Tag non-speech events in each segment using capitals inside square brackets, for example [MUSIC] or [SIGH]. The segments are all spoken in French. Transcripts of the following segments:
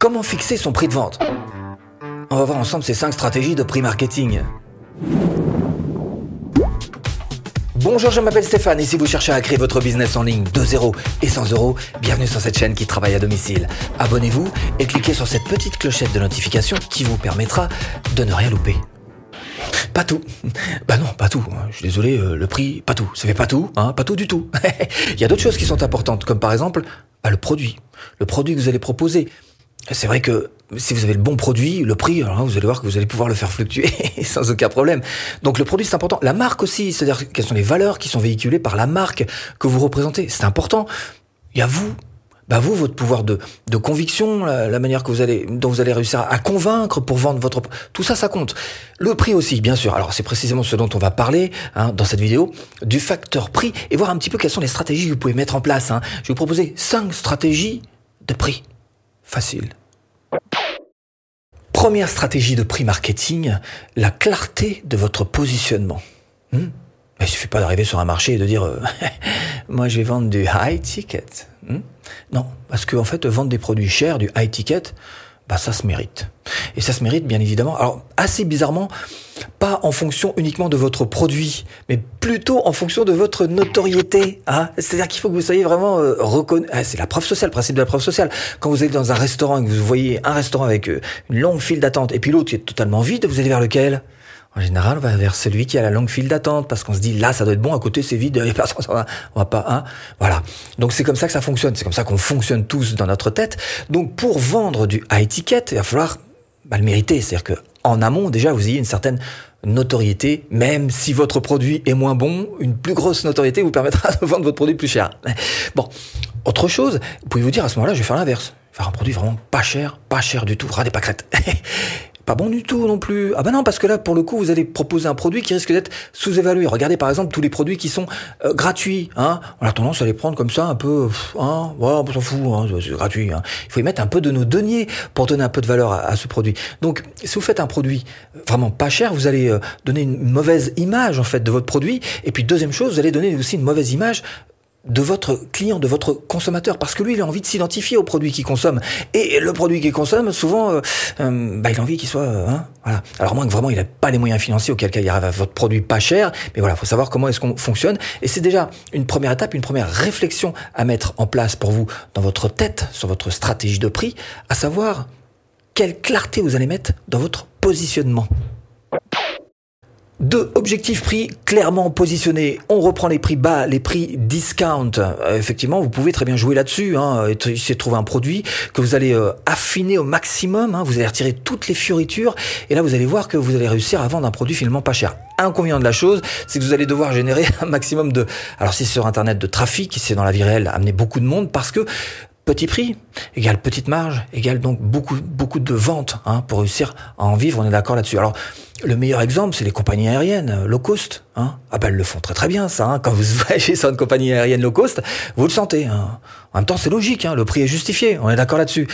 Comment fixer son prix de vente On va voir ensemble ces 5 stratégies de prix marketing. Bonjour, je m'appelle Stéphane et si vous cherchez à créer votre business en ligne de 0 et 100 euros, bienvenue sur cette chaîne qui travaille à domicile. Abonnez-vous et cliquez sur cette petite clochette de notification qui vous permettra de ne rien louper. Pas tout. [LAUGHS] Bah non, pas tout. Je suis désolé, euh, le prix, pas tout. Ça fait pas tout, hein, pas tout du tout. [LAUGHS] Il y a d'autres choses qui sont importantes, comme par exemple bah, le produit. Le produit que vous allez proposer. C'est vrai que si vous avez le bon produit, le prix, alors vous allez voir que vous allez pouvoir le faire fluctuer [LAUGHS] sans aucun problème. Donc le produit c'est important. La marque aussi, c'est-à-dire quelles sont les valeurs qui sont véhiculées par la marque que vous représentez. C'est important. Il y a vous, bah vous, votre pouvoir de, de conviction, la, manière que vous allez, dont vous allez réussir à, convaincre pour vendre votre, tout ça, ça compte. Le prix aussi, bien sûr. Alors c'est précisément ce dont on va parler hein, dans cette vidéo, du facteur prix et voir un petit peu quelles sont les stratégies que vous pouvez mettre en place. Hein. Je vais vous proposer cinq stratégies de prix. Facile. Première stratégie de prix marketing, la clarté de votre positionnement. Hmm? Il suffit pas d'arriver sur un marché et de dire euh, [LAUGHS] moi je vais vendre du high ticket. Hmm? Non, parce qu'en en fait vendre des produits chers, du high ticket, bah ça se mérite. Et ça se mérite bien évidemment. Alors assez bizarrement, pas en fonction uniquement de votre produit, mais plutôt en fonction de votre notoriété. Hein C'est-à-dire qu'il faut que vous soyez vraiment euh. Ah, c'est la preuve sociale, le principe de la preuve sociale. Quand vous êtes dans un restaurant et que vous voyez un restaurant avec euh, une longue file d'attente et puis l'autre qui est totalement vide, vous allez vers lequel? En général, on va vers celui qui a la longue file d'attente parce qu'on se dit là, ça doit être bon. À côté, c'est vide, [LAUGHS] on va pas, hein. Voilà. Donc c'est comme ça que ça fonctionne. C'est comme ça qu'on fonctionne tous dans notre tête. Donc pour vendre du high ticket, il va falloir le mériter. C'est-à-dire que en amont, déjà, vous ayez une certaine notoriété, même si votre produit est moins bon, une plus grosse notoriété vous permettra [LAUGHS] de vendre votre produit plus cher. Bon, autre chose, vous pouvez vous dire à ce moment-là, je vais faire l'inverse. Faire un produit vraiment pas cher, pas cher du tout, ras des pâquerettes. [LAUGHS] pas bon du tout non plus. Ah bah non, parce que là, pour le coup, vous allez proposer un produit qui risque d'être sous-évalué. Regardez par exemple tous les produits qui sont euh, gratuits. Hein. On a tendance à les prendre comme ça, un peu, hein, on s'en fout, hein, c'est gratuit. Hein. Il faut y mettre un peu de nos deniers pour donner un peu de valeur à, ce produit. Donc, si vous faites un produit vraiment pas cher, vous allez euh, donner une mauvaise image en fait de votre produit. Et puis deuxième chose, vous allez donner aussi une mauvaise image de votre client, de votre consommateur, parce que lui, il a envie de s'identifier au produit qu'il consomme. Et le produit qu'il consomme, souvent, euh, euh, bah, il a envie qu'il soit, euh, hein, voilà. Alors moins que vraiment, il n'a pas les moyens financiers auquel cas il arrive à votre produit pas cher, mais voilà, faut savoir comment est-ce qu'on fonctionne. Et c'est déjà une première étape, une première réflexion à mettre en place pour vous dans votre tête sur votre stratégie de prix, à savoir quelle clarté vous allez mettre dans votre positionnement. Deux objectifs prix clairement positionnés. On reprend les prix bas, les prix discount. Euh, effectivement, vous pouvez très bien jouer là-dessus. Hein, essayer de trouver un produit que vous allez euh, affiner au maximum. Hein, vous allez retirer toutes les fioritures. Et là, vous allez voir que vous allez réussir à vendre un produit finalement pas cher. Inconvénient de la chose, c'est que vous allez devoir générer [LAUGHS] un maximum de... Alors si c'est sur Internet, de trafic, c'est dans la vie réelle, amener beaucoup de monde parce que petit prix égale petite marge égale donc beaucoup de ventes hein, pour réussir à en vivre. On est d'accord là-dessus. Alors le meilleur exemple, c'est les compagnies aériennes euh, low cost. Hein. Ah ben elles le font très très bien ça. Hein. Quand vous [LAUGHS] voyagez sur une compagnie aérienne low cost, vous le sentez. En même temps, c'est logique. Le prix est justifié. On est d'accord là-dessus.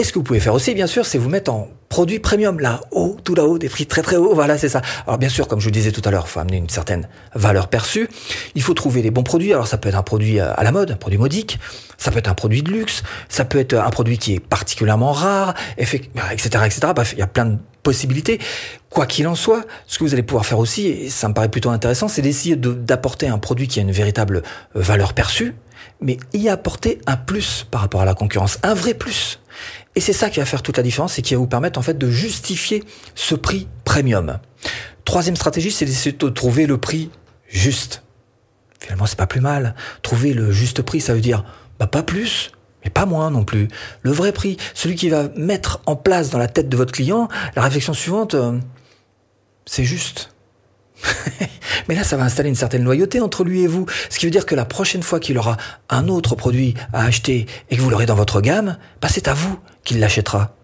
Et ce que vous pouvez faire aussi, bien sûr, c'est vous mettre en produit premium, là, haut, tout là-haut, des prix très très hauts, voilà, c'est ça. Alors bien sûr, comme je vous disais tout à l'heure, il faut amener une certaine valeur perçue. Il faut trouver les bons produits. Alors ça peut être un produit à la mode, un produit modique. Ça peut être un produit de luxe. Ça peut être un produit qui est particulièrement rare, etc., etc. Bref, il y a plein de possibilités. Quoi qu'il en soit, ce que vous allez pouvoir faire aussi, et ça me paraît plutôt intéressant, c'est d'essayer d'apporter un produit qui a une véritable euh, valeur perçue, mais y apporter un plus par rapport à la concurrence, un vrai plus. Et c'est ça qui va faire toute la différence et qui va vous permettre en fait de justifier ce prix premium. Troisième stratégie, c'est d'essayer de trouver le prix juste. Finalement, c'est pas plus mal. Trouver le juste prix, ça veut dire bah, pas plus, mais pas moins non plus. Le vrai prix, celui qui va mettre en place dans la tête de votre client la réflexion suivante, euh, c'est juste. [LAUGHS] Mais là, ça va installer une certaine loyauté entre lui et vous. Ce qui veut dire que la prochaine fois qu'il aura un autre produit à acheter et que vous l'aurez dans votre gamme, bah c'est à vous qu'il l'achètera.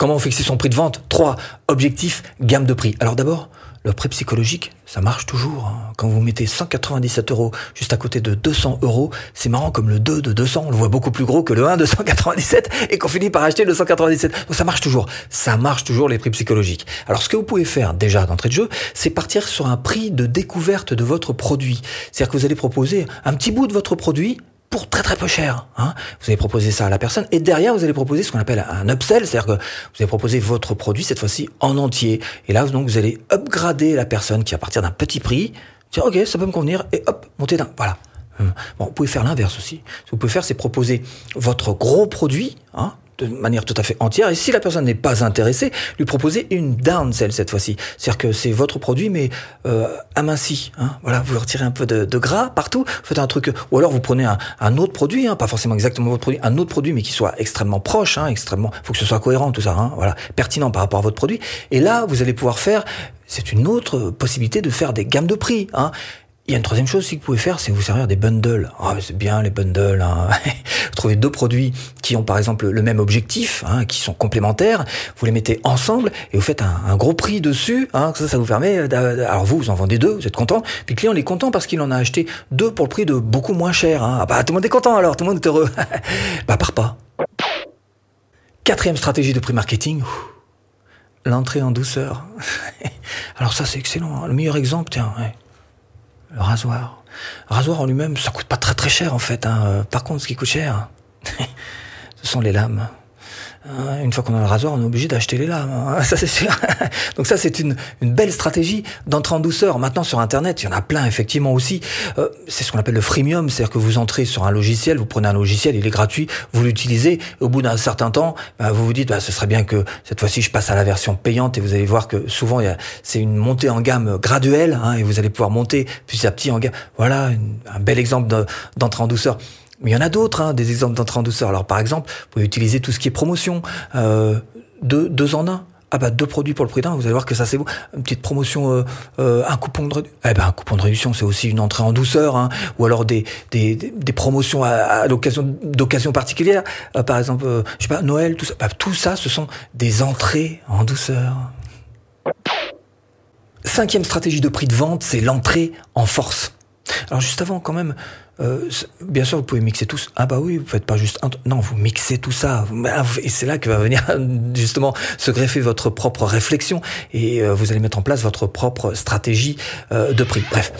Comment fixer son prix de vente 3. Objectif, gamme de prix. Alors d'abord, le prix psychologique, ça marche toujours. Hein. Quand vous mettez 197 euros juste à côté de 200 euros, c'est marrant comme le 2 de 200, on le voit beaucoup plus gros que le 1 de 197 et qu'on finit par acheter le 197. Donc ça marche toujours. Ça marche toujours les prix psychologiques. Alors ce que vous pouvez faire déjà d'entrée de jeu, c'est partir sur un prix de découverte de votre produit. C'est-à-dire que vous allez proposer un petit bout de votre produit pour très très peu cher. Hein. Vous allez proposer ça à la personne et derrière vous allez proposer ce qu'on appelle un upsell, c'est-à-dire que vous allez proposer votre produit cette fois-ci en entier. Et là donc vous allez upgrader la personne qui à partir d'un petit prix, dire ok ça peut me convenir et hop monter d'un voilà. Hum. Bon, vous pouvez faire l'inverse aussi. Ce que vous pouvez faire, c'est proposer votre gros produit, hein, de manière tout à fait entière. Et si la personne n'est pas intéressée, lui proposer une downsell cette fois-ci. C'est-à-dire que c'est votre produit, mais euh, aminci. Hein. Voilà, vous retirez un peu de, de, gras partout, faites un truc. Ou alors vous prenez un, un autre produit, hein, pas forcément exactement votre produit, un autre produit, mais qui soit extrêmement proche, hein, extrêmement. Faut que ce soit cohérent tout ça. Hein, voilà, pertinent par rapport à votre produit. Et là, vous allez pouvoir faire. C'est une autre possibilité de faire des gammes de prix. Hein. Il y a une troisième chose aussi que vous pouvez faire, c'est vous servir des bundles. Ah, c'est bien les bundles. Hein. [LAUGHS] trouvez deux produits qui ont par exemple le même objectif, hein, qui sont complémentaires. Vous les mettez ensemble et vous faites un, gros prix dessus. Hein, ça, vous permet. Alors vous, vous en vendez deux, vous êtes content. Puis le client il est content parce qu'il en a acheté deux pour le prix de beaucoup moins cher. Hein. Ah bah tout le monde est content alors, tout le monde est heureux. [LAUGHS] bah part pas. Quatrième stratégie de prix marketing. L'entrée en douceur. [LAUGHS] alors ça c'est excellent. Le meilleur exemple, tiens. Ouais le rasoir. Le rasoir en lui-même, ça coûte pas très très cher en fait. Hein. Par contre, ce qui coûte cher, [LAUGHS] ce sont les lames. Hein, une fois qu'on a le rasoir, on est obligé d'acheter les lames. Hein. [LAUGHS] Ça c'est sûr. Donc ça c'est une, belle stratégie d'entrer en douceur. Maintenant sur Internet, il y en a plein effectivement aussi. Euh, c'est ce qu'on appelle le freemium, c'est-à-dire que vous entrez sur un logiciel, vous prenez un logiciel, il est gratuit, vous l'utilisez. Au bout d'un certain temps, bah, vous vous dites, bah, ce serait bien que cette fois-ci je passe à la version payante et vous allez voir que souvent c'est une montée en gamme graduelle hein, et vous allez pouvoir monter petit à petit en gamme. Voilà un bel exemple d'entrée en douceur. Mais il y en a d'autres, hein, des exemples d'entrée en douceur. Alors par exemple, vous pouvez utiliser tout ce qui est promotion, euh, deux, deux en un. Ah bah deux produits pour le prix d'un, vous allez voir que ça c'est beau. Une petite promotion, euh, euh, un coupon de réduction. Eh ben un coupon de réduction c'est aussi une entrée en douceur, hein. ou alors des, des, des promotions à, à l'occasion d'occasion particulière. Euh, par exemple, euh, je sais pas Noël, tout ça. Bah, tout ça, ce sont des entrées en douceur. Cinquième stratégie de prix de vente, c'est l'entrée en force. Alors juste avant, quand même, euh, bien sûr, vous pouvez mixer tous. Ah bah oui, vous faites pas juste un. Non, vous mixez tout ça. Et c'est là que va venir [LAUGHS] justement se greffer votre propre réflexion et euh, vous allez mettre en place votre propre stratégie euh, de prix. Bref.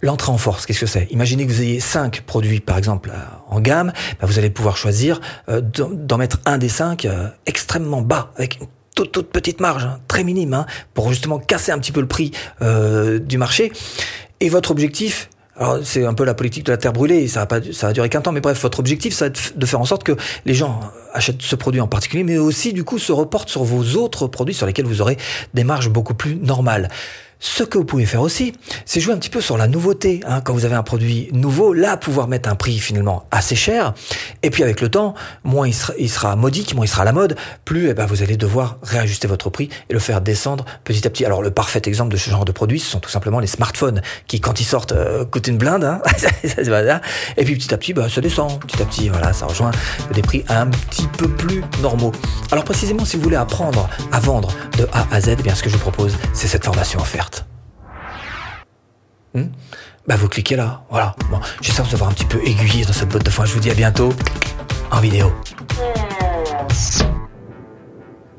L'entrée en force, qu'est-ce que c'est? Imaginez que vous ayez cinq produits, par exemple, en gamme. Bah, vous allez pouvoir choisir d'en mettre un des cinq extrêmement bas, avec une toute, toute petite marge, hein, très minime, hein, pour justement casser un petit peu le prix du marché. Et votre objectif, alors c'est un peu la politique de la terre brûlée, ça va pas, ça va durer qu'un temps, mais bref, votre objectif, ça va être de faire en sorte que les gens achètent ce produit en particulier, mais aussi du coup se reportent sur vos autres produits sur lesquels vous aurez des marges beaucoup plus normales. Ce que vous pouvez faire aussi, c'est jouer un petit peu sur la nouveauté. Hein. Quand vous avez un produit nouveau, là, pouvoir mettre un prix finalement assez cher. Et puis avec le temps, moins il sera, il sera modique, moins il sera à la mode, plus eh ben, vous allez devoir réajuster votre prix et le faire descendre petit à petit. Alors le parfait exemple de ce genre de produit, ce sont tout simplement les smartphones qui, quand ils sortent, euh, coûtent une blinde. Hein. [LAUGHS] et puis petit à petit, bah, ça descend. Petit à petit, voilà, ça rejoint des prix un petit peu plus normaux. Alors précisément, si vous voulez apprendre à vendre de A à Z, eh bien ce que je vous propose, c'est cette formation offerte. Hmm bah vous cliquez là, voilà. Bon, j'espère vous avoir un petit peu aiguillé dans cette botte de foin. Je vous dis à bientôt en vidéo.